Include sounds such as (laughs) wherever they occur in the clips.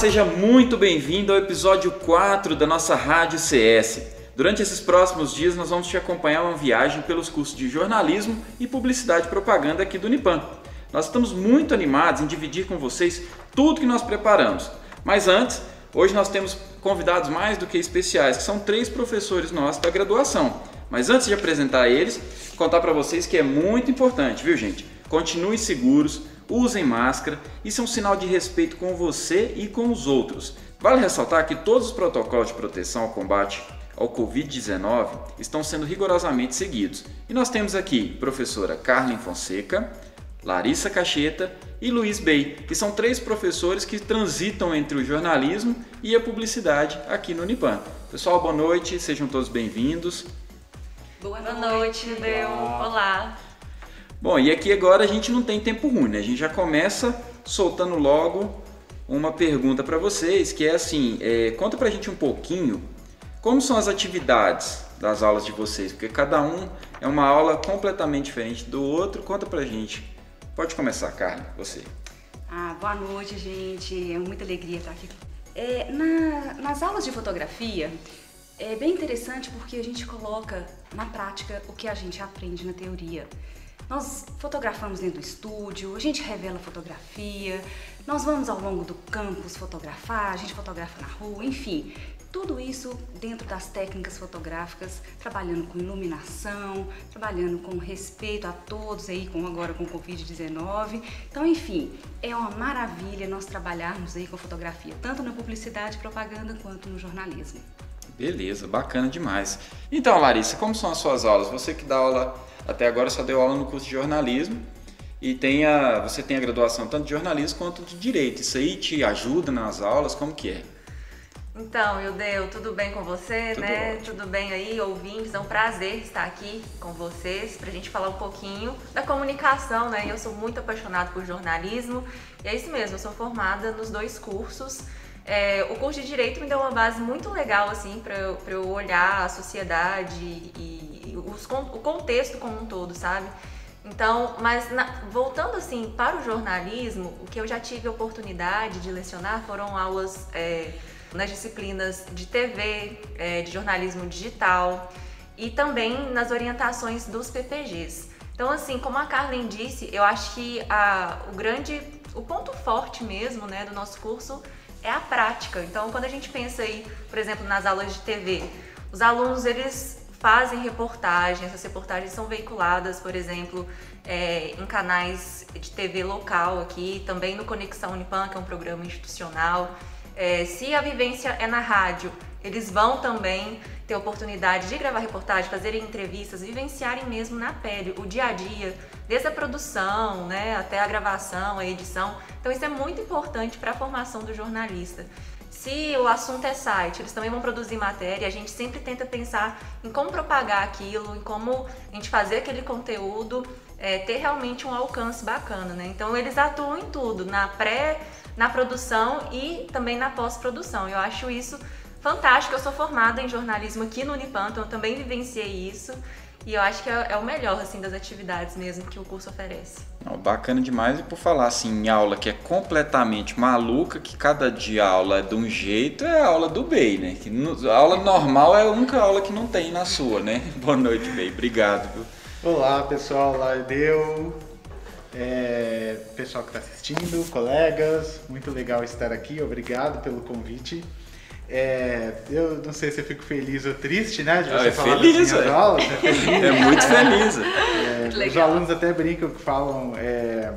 seja muito bem-vindo ao episódio 4 da nossa Rádio CS. Durante esses próximos dias nós vamos te acompanhar uma viagem pelos cursos de jornalismo e publicidade e propaganda aqui do Unipan. Nós estamos muito animados em dividir com vocês tudo que nós preparamos. Mas antes, hoje nós temos convidados mais do que especiais, que são três professores nossos da graduação. Mas antes de apresentar eles, contar para vocês que é muito importante, viu gente? Continuem seguros, usem máscara, isso é um sinal de respeito com você e com os outros. Vale ressaltar que todos os protocolos de proteção ao combate ao Covid-19 estão sendo rigorosamente seguidos. E nós temos aqui professora Carmen Fonseca, Larissa Cacheta e Luiz Bey, que são três professores que transitam entre o jornalismo e a publicidade aqui no Unipan. Pessoal, boa noite, sejam todos bem-vindos. Boa noite, Deu. Olá. Bom, e aqui agora a gente não tem tempo ruim, né? A gente já começa soltando logo uma pergunta para vocês, que é assim, é, conta pra gente um pouquinho como são as atividades das aulas de vocês, porque cada um é uma aula completamente diferente do outro. Conta pra gente. Pode começar, Carla, você. Ah, boa noite, gente. É muita alegria estar aqui. É, na, nas aulas de fotografia, é bem interessante porque a gente coloca na prática o que a gente aprende na teoria. Nós fotografamos dentro do estúdio, a gente revela fotografia, nós vamos ao longo do campus fotografar, a gente fotografa na rua, enfim. Tudo isso dentro das técnicas fotográficas, trabalhando com iluminação, trabalhando com respeito a todos aí, com agora com o Covid-19. Então, enfim, é uma maravilha nós trabalharmos aí com fotografia, tanto na publicidade, propaganda, quanto no jornalismo. Beleza, bacana demais. Então, Larissa, como são as suas aulas? Você que dá aula até agora só deu aula no curso de jornalismo e tem a, você tem a graduação tanto de jornalismo quanto de direito. Isso aí te ajuda nas aulas? Como que é? Então, Ildeu, tudo bem com você, tudo né? Ótimo. Tudo bem aí, ouvintes? É um prazer estar aqui com vocês para a gente falar um pouquinho da comunicação, né? Eu sou muito apaixonada por jornalismo e é isso mesmo, eu sou formada nos dois cursos. É, o curso de Direito me deu uma base muito legal, assim, para eu, olhar a sociedade e, os, o contexto como um todo, sabe? Então, mas na, voltando assim para o jornalismo, o que eu já tive oportunidade de lecionar foram aulas é, nas disciplinas de TV, é, de jornalismo digital e também nas orientações dos PPGs. Então, assim, como a Carlen disse, eu acho que a, o grande, o ponto forte mesmo, né, do nosso curso é a prática. Então, quando a gente pensa aí, por exemplo, nas aulas de TV, os alunos eles fazem reportagens, essas reportagens são veiculadas, por exemplo, é, em canais de TV local aqui, também no Conexão Unipan, que é um programa institucional. É, se a vivência é na rádio, eles vão também ter oportunidade de gravar reportagem, fazerem entrevistas, vivenciarem mesmo na pele o dia a dia, desde a produção, né, até a gravação, a edição. Então isso é muito importante para a formação do jornalista. Se o assunto é site, eles também vão produzir matéria, a gente sempre tenta pensar em como propagar aquilo, em como a gente fazer aquele conteúdo é, ter realmente um alcance bacana, né? Então eles atuam em tudo, na pré, na produção e também na pós-produção. Eu acho isso fantástico. Eu sou formada em jornalismo aqui no Unipan, então eu também vivenciei isso. E eu acho que é, é o melhor assim das atividades mesmo que o curso oferece. Não, bacana demais e por falar assim em aula que é completamente maluca, que cada dia a aula é de um jeito, é a aula do Bey, né? Que no, a aula normal é a única aula que não tem na sua, né? (laughs) Boa noite, Bey. Obrigado. Viu? Olá pessoal, lá deu. É, pessoal que está assistindo, colegas, muito legal estar aqui, obrigado pelo convite. É, eu não sei se eu fico feliz ou triste, né? De você Ah, é falar feliz, das minhas é. aulas. É feliz. (laughs) É muito feliz. É, os alunos até brincam que falam. é,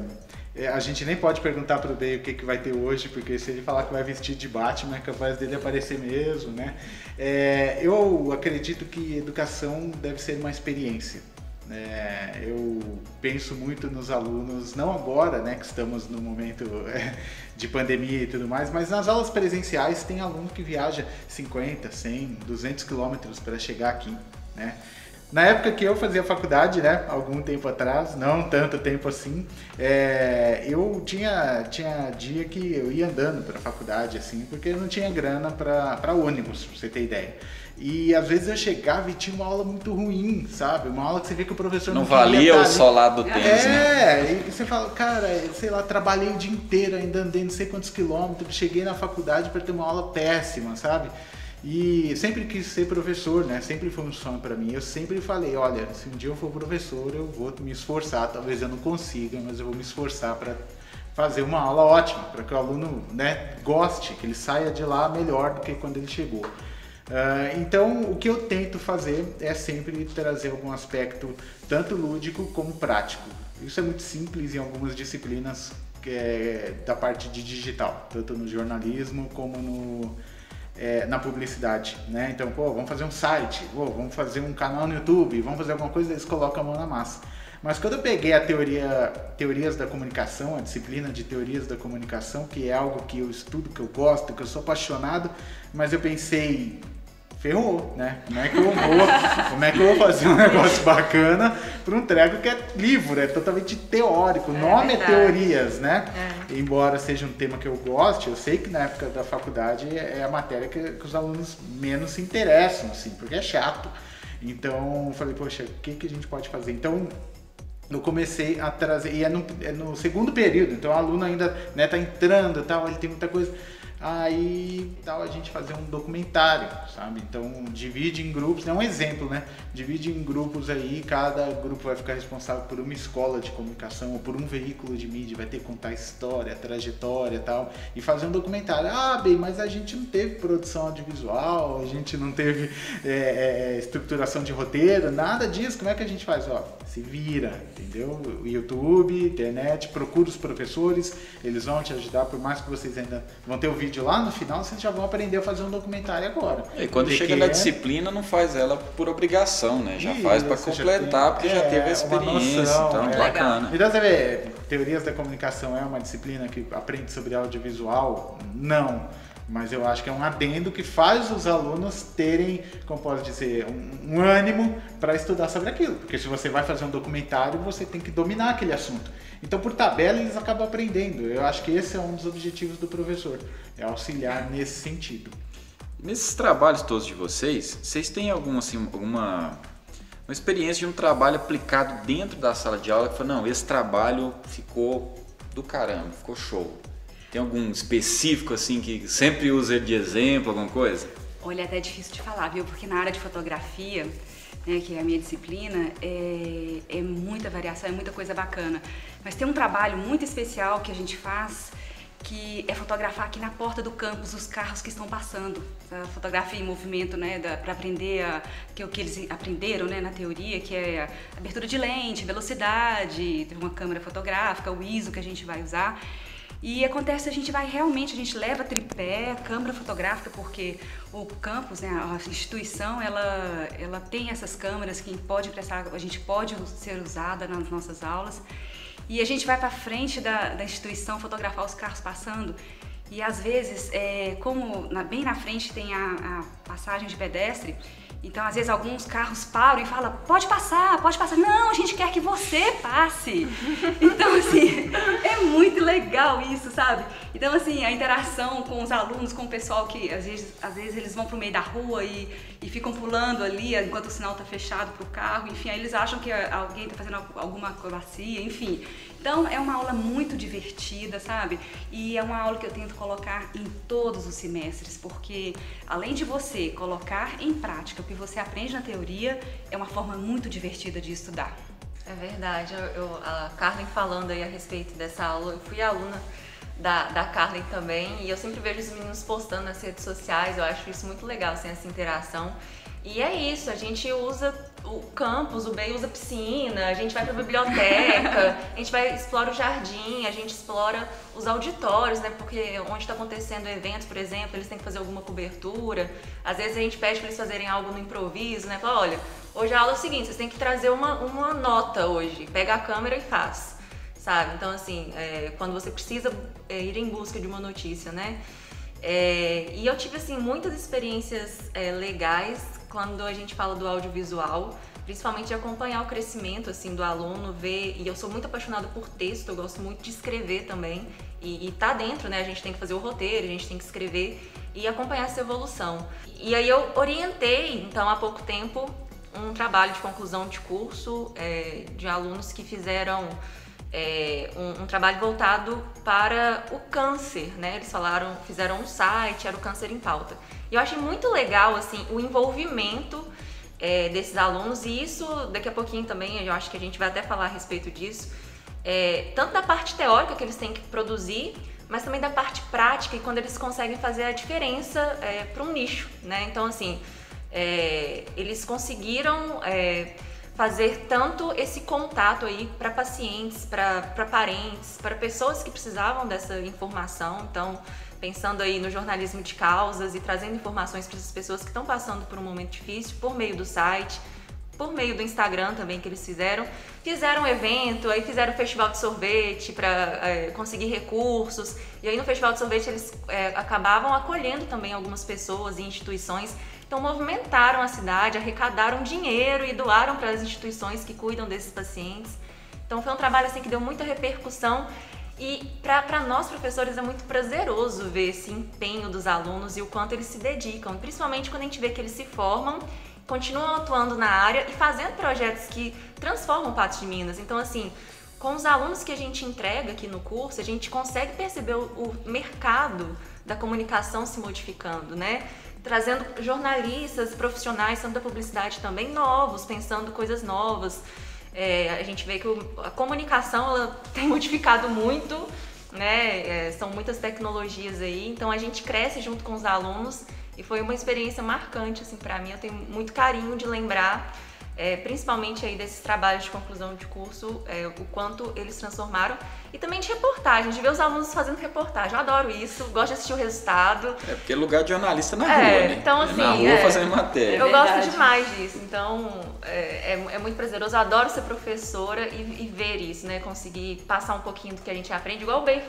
é, a gente nem pode perguntar pro Bey o que, que vai ter hoje, porque se ele falar que vai vestir de Batman, é capaz dele aparecer mesmo, né? É, eu acredito que educação deve ser uma experiência. Né? eu penso muito nos alunos, não agora, né, que estamos no momento é, de pandemia e tudo mais, mas nas aulas presenciais tem aluno que viaja 50, 100, 200 quilômetros para chegar aqui, né? Na época que eu fazia faculdade, né, algum tempo atrás, não tanto tempo assim, é, eu tinha, tinha dia que eu ia andando para a faculdade, assim, porque não tinha grana para ônibus, pra você ter ideia. E às vezes eu chegava e tinha uma aula muito ruim, sabe? Uma aula que você vê que o professor não, não valia o solado do tênis, é, né? e você fala, cara, sei lá, trabalhei o dia inteiro, ainda andei não sei quantos quilômetros, cheguei na faculdade para ter uma aula péssima, sabe? E sempre quis ser professor, né? Sempre foi um sonho para mim. Eu sempre falei, olha, se um dia eu for professor, eu vou me esforçar. Talvez eu não consiga, mas eu vou me esforçar para fazer uma aula ótima, para que o aluno, né, goste, que ele saia de lá melhor do que quando ele chegou. Uh, então, o que eu tento fazer é sempre trazer algum aspecto tanto lúdico como prático. Isso é muito simples em algumas disciplinas é, da parte de digital, tanto no jornalismo como no é, na publicidade, né? Então, pô, vamos fazer um site, pô, vamos fazer um canal no YouTube, vamos fazer alguma coisa, eles colocam a mão na massa. Mas quando eu peguei a teoria, teorias da comunicação, a disciplina de teorias da comunicação, que é algo que eu estudo, que eu gosto, que eu sou apaixonado, mas eu pensei, ferrou, né? Como é que eu vou, como é que eu vou fazer um negócio bacana para um treco que é livro, é totalmente teórico, o é nome é verdade. é teorias, né? É. Embora seja um tema que eu goste, eu sei que na época da faculdade é a matéria que, que os alunos menos se interessam, assim, porque é chato. Então, eu falei, poxa, o que, que a gente pode fazer? Então, eu comecei a trazer, e é no, é no segundo período, então o aluno ainda né, tá entrando tal, ele tem muita coisa aí tal a gente fazer um documentário, sabe? Então divide em grupos, é um exemplo, né? Divide em grupos aí, cada grupo vai ficar responsável por uma escola de comunicação ou por um veículo de mídia, vai ter que contar história, trajetória tal, e fazer um documentário. Ah, bem, mas a gente não teve produção audiovisual, a gente não teve é, é, estruturação de roteiro, nada disso. Como é que a gente faz? Ó, se vira, entendeu? YouTube, internet, procura os professores, eles vão te ajudar, por mais que vocês ainda vão ter o vídeo vídeo lá no final, vocês já vão aprender a fazer um documentário agora. E quando chega na é... disciplina, não faz ela por obrigação, né? Já Isso, faz para completar, tem, porque é, já teve a experiência, noção, então é. bacana. Então você vê, teorias da comunicação é uma disciplina que aprende sobre audiovisual? Não mas eu acho que é um adendo que faz os alunos terem, como posso dizer, um, um ânimo para estudar sobre aquilo. Porque se você vai fazer um documentário, você tem que dominar aquele assunto. Então, por tabela, eles acabam aprendendo. Eu acho que esse é um dos objetivos do professor, é auxiliar nesse sentido. Nesses trabalhos todos de vocês, vocês têm alguma, assim, alguma uma experiência de um trabalho aplicado dentro da sala de aula que foi, não, esse trabalho ficou do caramba, ficou show. Tem algum específico assim que sempre usa de exemplo, alguma coisa? Olha, é até difícil de falar, viu? Porque na área de fotografia, né, que é a minha disciplina, é, é muita variação, é muita coisa bacana. Mas tem um trabalho muito especial que a gente faz que é fotografar aqui na porta do campus os carros que estão passando. Fotografia em movimento, né, para aprender a, que é o que eles aprenderam, né, na teoria, que é abertura de lente, velocidade, uma câmera fotográfica, o ISO que a gente vai usar. E acontece, a gente vai realmente, a gente leva tripé, câmera fotográfica, porque o campus, né, a instituição, ela, ela tem essas câmeras que pode prestar, a gente pode ser usada nas nossas aulas. E a gente vai para frente da, da instituição fotografar os carros passando. E às vezes, é, como na, bem na frente tem a, a passagem de pedestre, então, às vezes, alguns carros param e falam: pode passar, pode passar. Não, a gente quer que você passe. (laughs) Então, assim, é muito legal isso, sabe? Então, assim, a interação com os alunos, com o pessoal que às vezes, às vezes eles vão pro meio da rua e, e ficam pulando ali enquanto o sinal tá fechado pro carro, enfim, aí eles acham que alguém tá fazendo alguma acrobacia, enfim. Então é uma aula muito divertida, sabe? E é uma aula que eu tento colocar em todos os semestres, porque além de você colocar em prática o que você aprende na teoria, é uma forma muito divertida de estudar. É verdade. Eu, eu, a Carmen falando aí a respeito dessa aula, eu fui aluna da, da também e eu sempre vejo os meninos postando nas redes sociais, eu acho isso muito legal, assim, essa interação. E é isso, a gente usa o campus, o BEI usa piscina, a gente vai pra biblioteca, (laughs) a gente vai explora o jardim, a gente explora os auditórios, né? Porque onde está acontecendo eventos, por exemplo, eles têm que fazer alguma cobertura. Às vezes a gente pede para eles fazerem algo no improviso, né? Fala, olha, hoje a aula é o seguinte, vocês têm que trazer uma, uma nota hoje. Pega a câmera e faz, sabe? Então, assim, é, quando você precisa é, ir em busca de uma notícia, né? É, e eu tive, assim, muitas experiências é, legais quando a gente fala do audiovisual, principalmente de acompanhar o crescimento assim do aluno, ver, e eu sou muito apaixonada por texto, eu gosto muito de escrever também, e, e tá dentro, né? A gente tem que fazer o roteiro, a gente tem que escrever e acompanhar essa evolução. E aí eu orientei, então, há pouco tempo, um trabalho de conclusão de curso é, de alunos que fizeram é, um, um, trabalho voltado para o câncer, né? Eles falaram, fizeram um site, era o câncer em pauta. E eu achei muito legal, assim, o envolvimento é, desses alunos e isso, daqui a pouquinho também, eu acho que a gente vai até falar a respeito disso, é, tanto da parte teórica que eles têm que produzir, mas também da parte prática e quando eles conseguem fazer a diferença é, para um nicho, né? Então, assim, é, eles conseguiram é, fazer tanto esse contato aí para pacientes, para parentes, para pessoas que precisavam dessa informação. Então, pensando aí no jornalismo de causas e trazendo informações para essas pessoas que estão passando por um momento difícil por meio do site, por meio do Instagram também que eles fizeram. Fizeram um evento, aí fizeram um festival de sorvete para é, conseguir recursos. E aí no festival de sorvete eles é, acabavam acolhendo também algumas pessoas e instituições então movimentaram a cidade, arrecadaram dinheiro e doaram para as instituições que cuidam desses pacientes. Então foi um trabalho assim que deu muita repercussão e para nós professores é muito prazeroso ver esse empenho dos alunos e o quanto eles se dedicam, principalmente quando a gente vê que eles se formam, continuam atuando na área e fazendo projetos que transformam Patos de Minas. Então assim, com os alunos que a gente entrega aqui no curso, a gente consegue perceber o, o mercado da comunicação se modificando, né? Trazendo jornalistas profissionais, tanto da publicidade também, novos, pensando coisas novas. É, a gente vê que o, a comunicação (laughs) tem modificado muito, né? É, são muitas tecnologias aí, então a gente cresce junto com os alunos e foi uma experiência marcante assim para mim. Eu tenho muito carinho de lembrar é, principalmente aí desses trabalhos de conclusão de curso, é, o quanto eles transformaram. E também de reportagem, de ver os alunos fazendo reportagem. Eu adoro isso, gosto de assistir o resultado. É porque é lugar de jornalista na é, rua, né? Então, assim, na rua é, fazendo matéria. Eu gosto demais disso, então é, é, é, muito prazeroso. Eu adoro ser professora e, e, ver isso, né? Conseguir passar um pouquinho do que a gente aprende, igual o Bey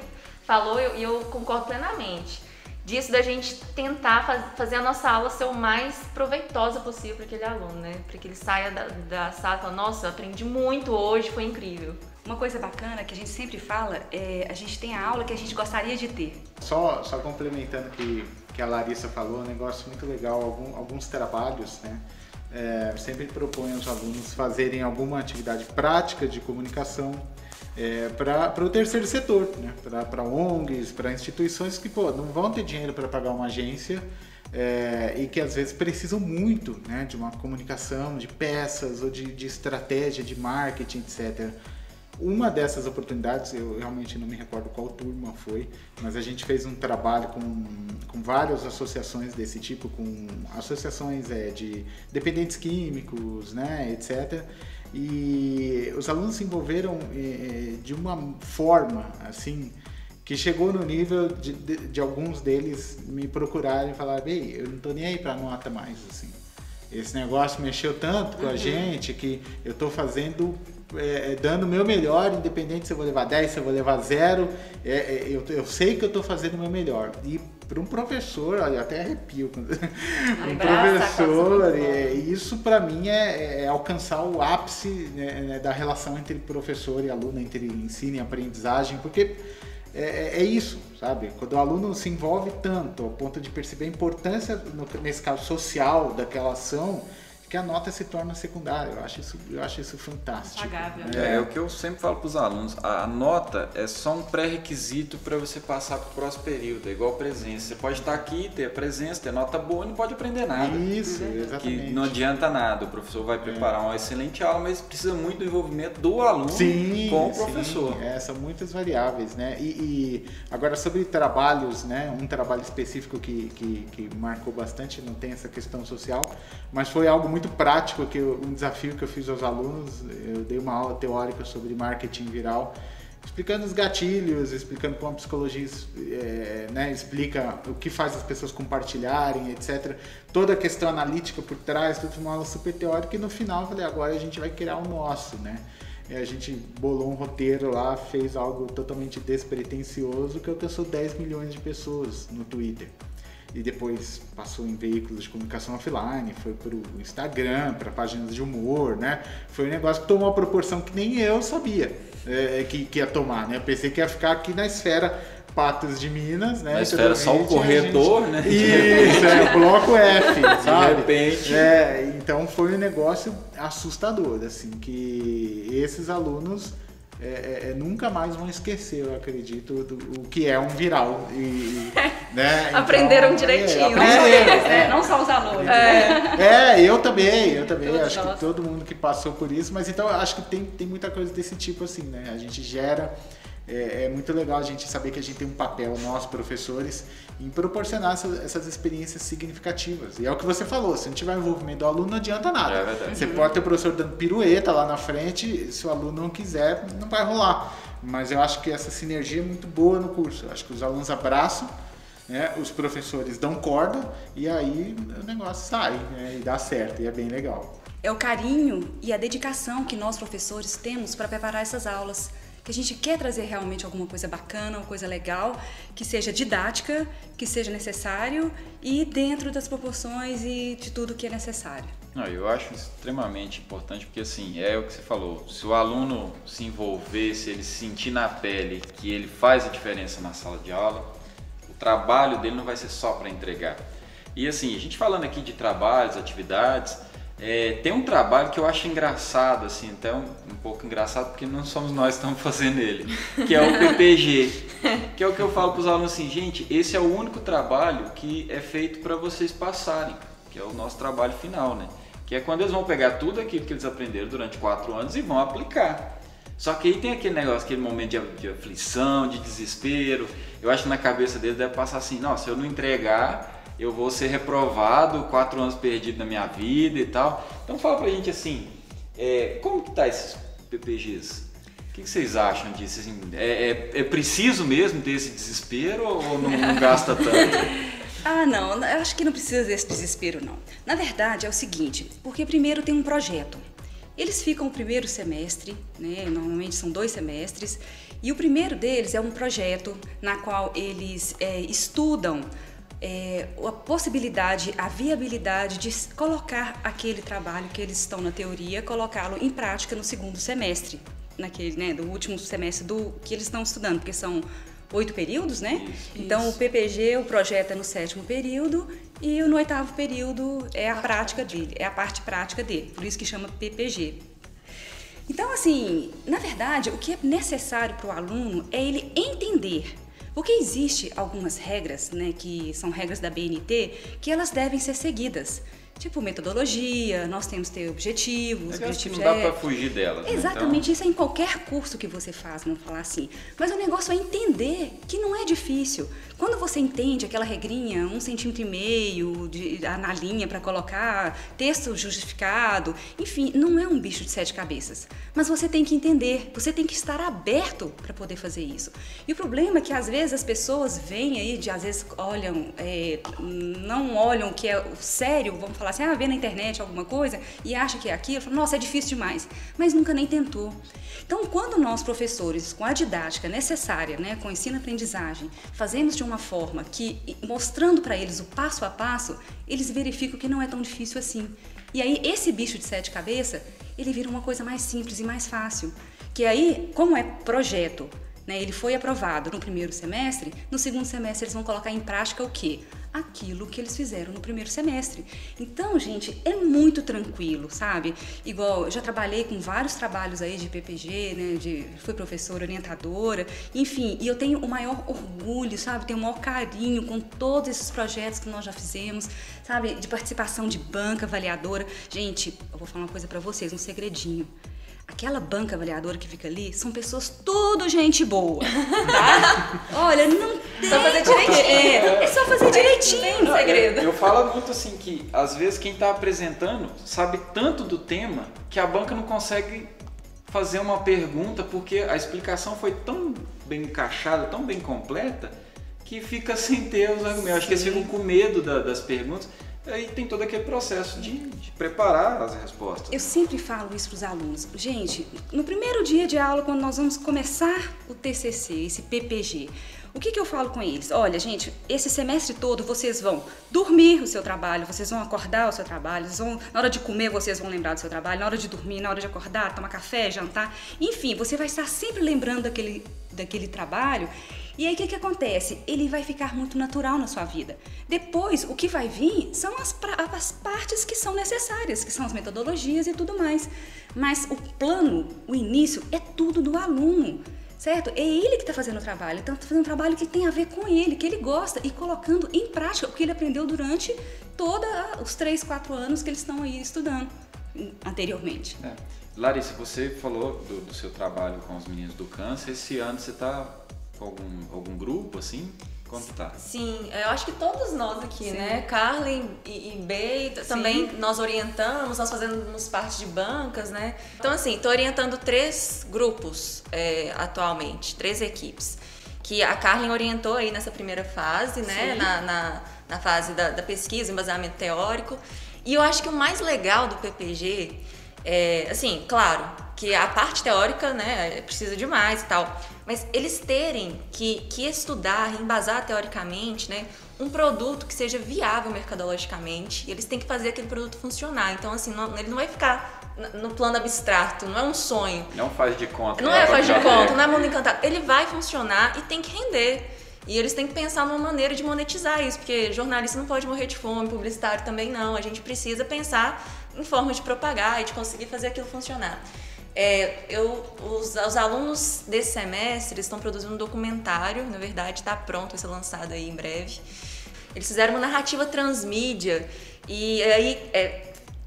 falou, e eu, eu concordo plenamente disso da gente tentar faz, fazer a nossa aula ser o mais proveitosa possível para aquele aluno, né? Para que ele saia da, da sala e fale, nossa, aprendi muito hoje, foi incrível. Uma coisa bacana que a gente sempre fala é a gente tem a aula que a gente gostaria de ter. Só, só complementando que que a Larissa falou, um negócio muito legal, algum, alguns trabalhos, né? É, sempre propõe aos alunos fazerem alguma atividade prática de comunicação é, para o terceiro setor, né? para ONGs, para instituições que pô, não vão ter dinheiro para pagar uma agência é, e que às vezes precisam muito né? de uma comunicação, de peças ou de, de estratégia, de marketing, etc. Uma dessas oportunidades, eu realmente não me recordo qual turma foi, mas a gente fez um trabalho com, com várias associações desse tipo, com associações é, de dependentes químicos, né, etc. E os alunos se envolveram é, de uma forma, assim, que chegou no nível de, de, de alguns deles me procurarem e falar, bem, eu não tô nem aí para nota mais, assim. Esse negócio mexeu tanto com uhum. a gente que eu estou fazendo é, dando o meu melhor, independente se eu vou levar 10, se eu vou levar zero, é, é, eu, eu sei que eu estou fazendo o meu melhor. E para um professor, olha, até arrepio. (laughs) um professor, é, isso para mim é, é, alcançar o ápice né, né, da relação entre professor e aluno, entre ensino e aprendizagem, porque é, é, isso, sabe? Quando o aluno se envolve tanto ao ponto de perceber a importância, no, nesse caso social, daquela ação, que a nota se torna secundária. Eu acho isso, eu acho isso fantástico. Pagável. É, é o que eu sempre falo para os alunos. A nota é só um pré-requisito para você passar para o próximo período. É igual presença. Você pode estar aqui, ter a presença, ter nota boa e não pode aprender nada. Isso, exatamente. Que não adianta nada. O professor vai preparar é. uma excelente aula, mas precisa muito do envolvimento do aluno sim, com o professor. Sim. É, são muitas variáveis, né? E, e, agora sobre trabalhos, né? Um trabalho específico que, que, que marcou bastante, não tem essa questão social, mas foi algo muito prático, que eu, um desafio que eu fiz aos alunos. Eu dei uma aula teórica sobre marketing viral, explicando os gatilhos, explicando como a psicologia é, né, explica o que faz as pessoas compartilharem, etc. Toda a questão analítica por trás, tudo uma aula super teórica. E no final eu falei, agora a gente vai criar o nosso, né? E a gente bolou um roteiro lá, fez algo totalmente despretensioso que alcançou 10 milhões de pessoas no Twitter. E depois passou em veículos de comunicação offline, foi para o Instagram, para páginas de humor, né? Foi um negócio que tomou uma proporção que nem eu sabia é, que, que ia tomar, né? Eu pensei que ia ficar aqui na esfera Patos de Minas, né? Na esfera só o corredor, gente... né? (laughs) Isso, é, o bloco F, sabe? De repente. É, então foi um negócio assustador, assim, que esses alunos é, é, é, nunca mais vão esquecer, eu acredito, do, o que é um viral. E, (laughs) né? Então, aprenderam é, direitinho, aprenderam, eles, né? não só os alunos. É, eu também, eu também. Todos acho nós. que todo mundo que passou por isso, mas então acho que tem, tem muita coisa desse tipo assim, né? A gente gera é, é, muito legal a gente saber que a gente tem um papel, nós professores, em proporcionar essas, essas, experiências significativas. E é o que você falou, se não tiver envolvimento do aluno, não adianta nada. É você pode ter o professor dando pirueta lá na frente, se o aluno não quiser, não vai rolar. Mas eu acho que essa sinergia é muito boa no curso. Eu acho que os alunos abraçam, né, os professores dão corda e aí o negócio sai né, e dá certo, e é bem legal. É o carinho e a dedicação que nós professores temos para preparar essas aulas que a gente quer trazer realmente alguma coisa bacana, uma coisa legal, que seja didática, que seja necessário e dentro das proporções e de tudo que é necessário. Não, eu acho extremamente importante porque assim, é o que você falou, se o aluno se envolver, se ele sentir na pele que ele faz a diferença na sala de aula, o trabalho dele não vai ser só para entregar. E assim, a gente falando aqui de trabalhos, atividades, é, tem um trabalho que eu acho engraçado, assim, até um, um, pouco engraçado porque não somos nós que estamos (laughs) fazendo ele, que é o PPG, que é o que eu falo para os alunos assim, gente, esse é o único trabalho que é feito para vocês passarem, que é o nosso trabalho final, né? Que é quando eles vão pegar tudo aquilo que eles aprenderam durante quatro anos e vão aplicar. Só que aí tem aquele negócio, aquele momento de, de aflição, de desespero. Eu acho que na cabeça deles deve passar assim, não, se eu não entregar, eu vou ser reprovado, quatro anos perdido na minha vida e tal. Então fala pra gente assim, é, como que tá esses PPGs? O que, que vocês acham disso? Assim, é, é, é, preciso mesmo ter esse desespero ou não, não (laughs) gasta tanto? ah, não, eu acho que não precisa desse desespero, não. Na verdade, é o seguinte, porque primeiro tem um projeto. Eles ficam o primeiro semestre, né? normalmente são dois semestres, e o primeiro deles é um projeto na qual eles é, estudam é, a possibilidade, a viabilidade de colocar aquele trabalho que eles estão na teoria, colocá-lo em prática no segundo semestre, naquele, né, do último semestre do que eles estão estudando, porque são oito períodos, né? Isso, então o PPG, o projeto é no sétimo período e no oitavo período é a prática dele, é a parte prática dele, por isso que chama PPG. Então, assim, na verdade, o que é necessário para o aluno é ele entender porque existe algumas regras, né, que são regras da BNT, que elas devem ser seguidas. Tipo metodologia, nós temos que ter objetivos. É objetivos não dá é... para fugir delas. Né? Exatamente, então... isso é em qualquer curso que você faz, vamos falar assim. Mas o negócio é entender que não é difícil. Quando você entende aquela regrinha, um centímetro e meio de, na linha para colocar, texto justificado, enfim, não é um bicho de sete cabeças. Mas você tem que entender, você tem que estar aberto para poder fazer isso. E o problema é que às vezes as pessoas vêm aí, de, às vezes olham, é, não olham o que é o sério, vamos falar assim, ah, vê na internet alguma coisa e acha que é aquilo, fala, nossa, é difícil demais, mas nunca nem tentou. Então, quando nós, professores, com a didática necessária, né, com ensino-aprendizagem, fazemos de uma forma que, mostrando para eles o passo a passo, eles verificam que não é tão difícil assim. E aí, esse bicho de sete cabeças, ele vira uma coisa mais simples e mais fácil. Que aí, como é projeto, né, ele foi aprovado no primeiro semestre, no segundo semestre eles vão colocar em prática o quê? Aquilo que eles fizeram no primeiro semestre. Então, gente, é muito tranquilo, sabe? Igual, eu já trabalhei com vários trabalhos aí de PPG, né? De, fui professora, orientadora, enfim, e eu tenho o maior orgulho, sabe? Tenho o maior carinho com todos esses projetos que nós já fizemos, sabe? De participação de banca avaliadora. Gente, eu vou falar uma coisa para vocês, um segredinho. Aquela banca avaliadora que fica ali são pessoas tudo gente boa, tá? (laughs) Olha, não tem. Só fazer direitinho. É, é só fazer direitinho. Não, segredo. Eu, eu falo muito assim que às vezes quem está apresentando sabe tanto do tema que a banca não consegue fazer uma pergunta porque a explicação foi tão bem encaixada, tão bem completa que fica (laughs) sem ter os argumentos. Acho que eles ficam com medo da, das perguntas. Aí tem todo aquele processo de, de, preparar as respostas. Eu sempre falo isso para os alunos. Gente, no primeiro dia de aula, quando nós vamos começar o TCC, esse PPG, O que, que eu falo com eles? Olha, gente, esse semestre todo vocês vão dormir o seu trabalho, vocês vão acordar o seu trabalho, vão, na hora de comer vocês vão lembrar do seu trabalho, na hora de dormir, na hora de acordar, tomar café, jantar, enfim, você vai estar sempre lembrando daquele, daquele trabalho. E aí o que, que acontece? Ele vai ficar muito natural na sua vida. Depois, o que vai vir são as, as partes que são necessárias, que são as metodologias e tudo mais. Mas o plano, o início, é tudo do aluno certo? É ele que está fazendo o trabalho, então está fazendo um trabalho que tem a ver com ele, que ele gosta e colocando em prática o que ele aprendeu durante todos os três, quatro anos que eles estão aí estudando anteriormente. É. Larissa, você falou do, do, seu trabalho com os meninos do câncer. Esse ano você está com algum, algum grupo assim? Como tá? Sim, eu acho que todos nós aqui, Sim. né? Carlin e, e Bey, também nós orientamos, nós fazemos parte de bancas, né? Então, assim, estou orientando três grupos é, atualmente, três equipes. Que a Carlin orientou aí nessa primeira fase, né? Na, na, na, fase da, da pesquisa, embasamento teórico. E eu acho que o mais legal do PPG é, assim, claro, que a parte teórica, né, precisa de mais e tal. Mas eles terem que, que estudar, embasar teoricamente, né, um produto que seja viável mercadologicamente, e eles têm que fazer aquele produto funcionar. Então, assim, não, ele não vai ficar no plano abstrato, não é um sonho. Não faz de conta. Não é faz de conta, não é mundo encantado. Ele vai funcionar e tem que render. E eles têm que pensar numa maneira de monetizar isso, porque jornalista não pode morrer de fome, publicitário também não. A gente precisa pensar em forma de propagar e de conseguir fazer aquilo funcionar. É, eu, os, os, alunos desse semestre estão produzindo um documentário, na verdade está pronto, vai ser lançado aí em breve. Eles fizeram uma narrativa transmídia e aí é,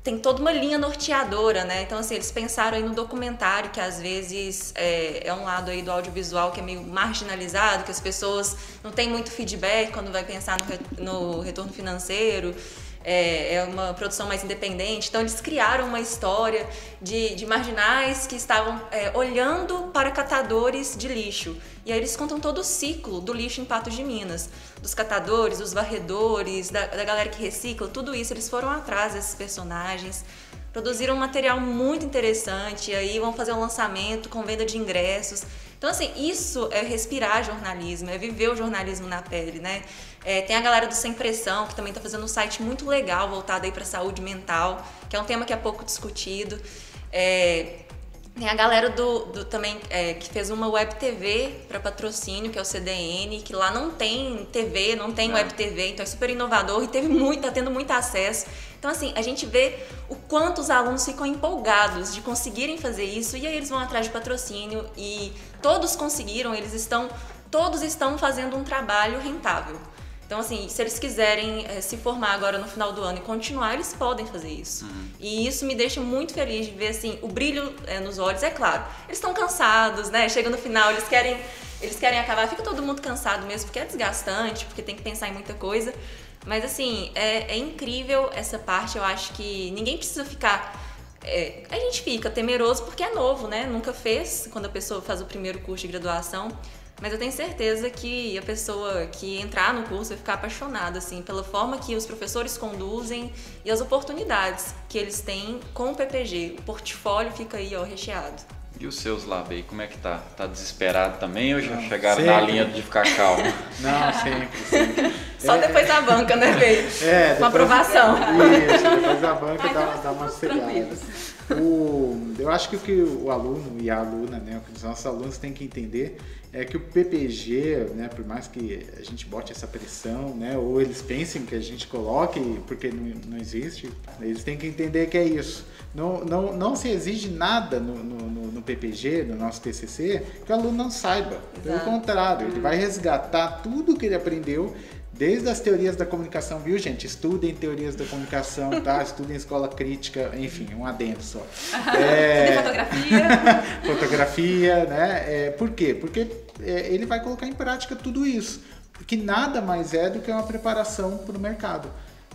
tem toda uma linha norteadora, né? Então, assim, eles pensaram aí no documentário, que às vezes é, é, um lado aí do audiovisual que é meio marginalizado, que as pessoas não têm muito feedback quando vai pensar no, no retorno financeiro é, é uma produção mais independente. Então eles criaram uma história de, de marginais que estavam é, olhando para catadores de lixo. E aí eles contam todo o ciclo do lixo em Patos de Minas. Dos catadores, dos varredores, da, da galera que recicla, tudo isso. Eles foram atrás desses personagens, produziram um material muito interessante, aí vão fazer um lançamento com venda de ingressos. Então, assim, isso é respirar jornalismo, é viver o jornalismo na pele, né? É, tem a galera do Sem Pressão, que também está fazendo um site muito legal voltado aí para saúde mental, que é um tema que é pouco discutido. É, tem a galera do, do também é, que fez uma web TV para patrocínio, que é o CDN, que lá não tem TV, não tem web TV, então é super inovador e teve muito, tá tendo muito acesso. Então assim, a gente vê o quanto os alunos ficam empolgados de conseguirem fazer isso e aí eles vão atrás de patrocínio e todos conseguiram, eles estão todos estão fazendo um trabalho rentável. Então, assim, se eles quiserem é, se formar agora no final do ano e continuar, eles podem fazer isso. Uhum. E isso me deixa muito feliz de ver, assim, o brilho é, nos olhos. É claro, eles estão cansados, né? Chega no final, eles querem, eles querem acabar. Fica todo mundo cansado mesmo, porque é desgastante, porque tem que pensar em muita coisa. Mas, assim, é, é incrível essa parte. Eu acho que ninguém precisa ficar... É, a gente fica temeroso porque é novo, né? Nunca fez quando a pessoa faz o primeiro curso de graduação. Mas eu tenho certeza que a pessoa que entrar no curso vai ficar apaixonada, assim, pela forma que os professores conduzem e as oportunidades que eles têm com o PPG. O portfólio fica aí, ó, recheado. E os seus lá, Bey, como é que tá? Tá desesperado também ou já Não, chegaram sempre. na linha de ficar calmo? (laughs) Não, sempre, sempre. Só é, depois da banca, né, Bey? É, Uma aprovação. Isso, depois da banca dá, dá uma segurada. O, eu acho que o que o aluno e a aluna, né, o que os nossos alunos têm que entender é que o PPG, né, por mais que a gente bote essa pressão, né, ou eles pensem que a gente coloque, porque não, não existe, eles têm que entender que é isso. Não, não, não se exige nada no, no, no PPG, no nosso TCC, que o aluno não saiba. Pelo contrário, ele vai resgatar tudo que ele aprendeu Desde as teorias da comunicação, viu, gente? Estudem teorias da comunicação, tá? (laughs) Estudem escola crítica, enfim, um adendo só. (laughs) É... fotografia. (laughs) fotografia, né? É, por quê? Porque é, ele vai colocar em prática tudo isso. Que nada mais é do que uma preparação para o mercado.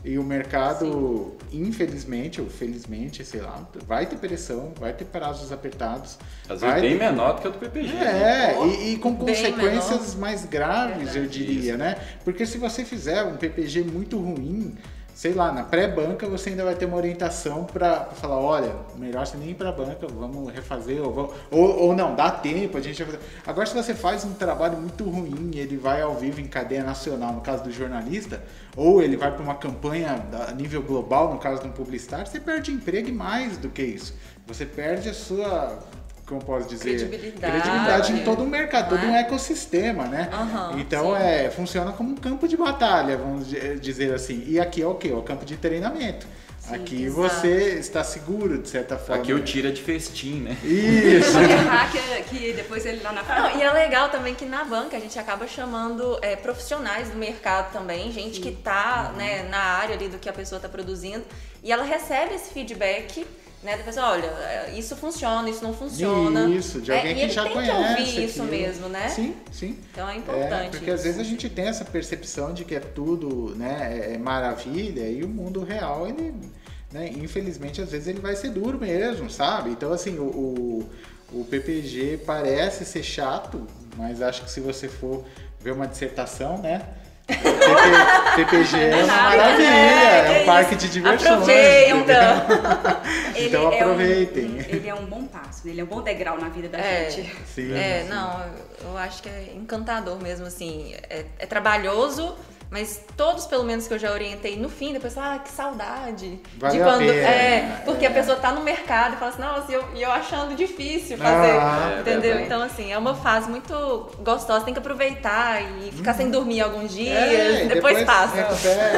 E o mercado, Sim. infelizmente ou felizmente, sei lá, vai ter pressão, vai ter prazos apertados. Às vezes bem ter... menor do que o do PPG. É, né? e, e, com consequências menor. mais graves, eu diria, Isso. né? Porque se você fizer um PPG muito ruim, sei lá, na pré-banca você ainda vai ter uma orientação para falar, olha, melhor você nem ir para a banca, vamos refazer, ou, vamos, ou, ou, não, dá tempo, a gente vai fazer. Agora, se você faz um trabalho muito ruim, ele vai ao vivo em cadeia nacional, no caso do jornalista, ou ele vai para uma campanha a nível global, no caso de um publicitário, você perde emprego e mais do que isso. Você perde a sua como posso dizer, credibilidade, credibilidade em todo um mercado, todo é? um ecossistema, né? Uhum, então é funciona como um campo de batalha, vamos dizer assim. E aqui é o que? É o campo de treinamento. Sim, aqui exato. você está seguro, de certa forma. Aqui eu tira de festim, né? Isso. que depois ele lá na Não, E é legal também que na banca a gente acaba chamando é, profissionais do mercado também, gente Sim. que está uhum. né, na área ali do que a pessoa está produzindo. E ela recebe esse feedback né? Da pessoa, olha, é, isso funciona, isso não funciona. Isso, de alguém é, que já tem conhece. Que ouvir isso mesmo, né? Sim, sim. Então é importante. É, porque isso. às vezes a gente tem essa percepção de que é tudo, né, é, é maravilha e o mundo real, ele, né, infelizmente, às vezes ele vai ser duro mesmo, sabe? Então, assim, o, o, o PPG parece ser chato, mas acho que se você for ver uma dissertação, né? PPG é uma maravilha, é, é um parque de diversões. Aproveitam. (laughs) então aproveitem. É um, ele é um bom passo, ele é um bom degrau na vida da é, gente. Sim, é, sim. não, eu acho que é encantador mesmo, assim. É, é trabalhoso, mas todos, pelo menos, que eu já orientei no fim, depois ah, que saudade. Vale de quando. É, porque é. a pessoa tá no mercado e fala assim, nossa, e eu, eu achando difícil fazer. Ah, entendeu? É então, assim, é uma fase muito gostosa, tem que aproveitar e ficar hum. sem dormir alguns dias, é, depois, depois passa.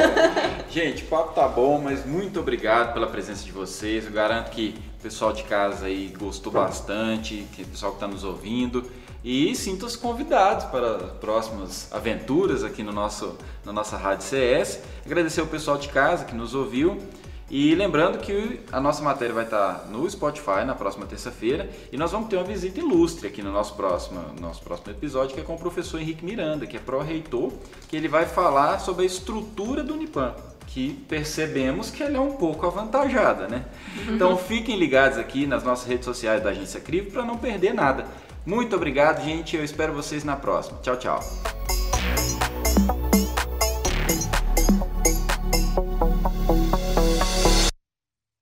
(laughs) Gente, o papo tá bom, mas muito obrigado pela presença de vocês. Eu garanto que o pessoal de casa aí gostou bastante, que o pessoal que está nos ouvindo. E sintam-se convidados para próximas aventuras aqui no nosso, na nossa Rádio CS. Agradecer o pessoal de casa que nos ouviu. E lembrando que a nossa matéria vai estar no Spotify na próxima terça-feira e nós vamos ter uma visita ilustre aqui no nosso próximo, nosso próximo episódio, que é com o professor Henrique Miranda, que é pró-reitor, que ele vai falar sobre a estrutura do Unipam, que percebemos que ela é um pouco avantajada, né? (laughs) Então fiquem ligados aqui nas nossas redes sociais da Agência Crivo para não perder nada. Muito obrigado, gente. Eu espero vocês na próxima. Tchau, tchau.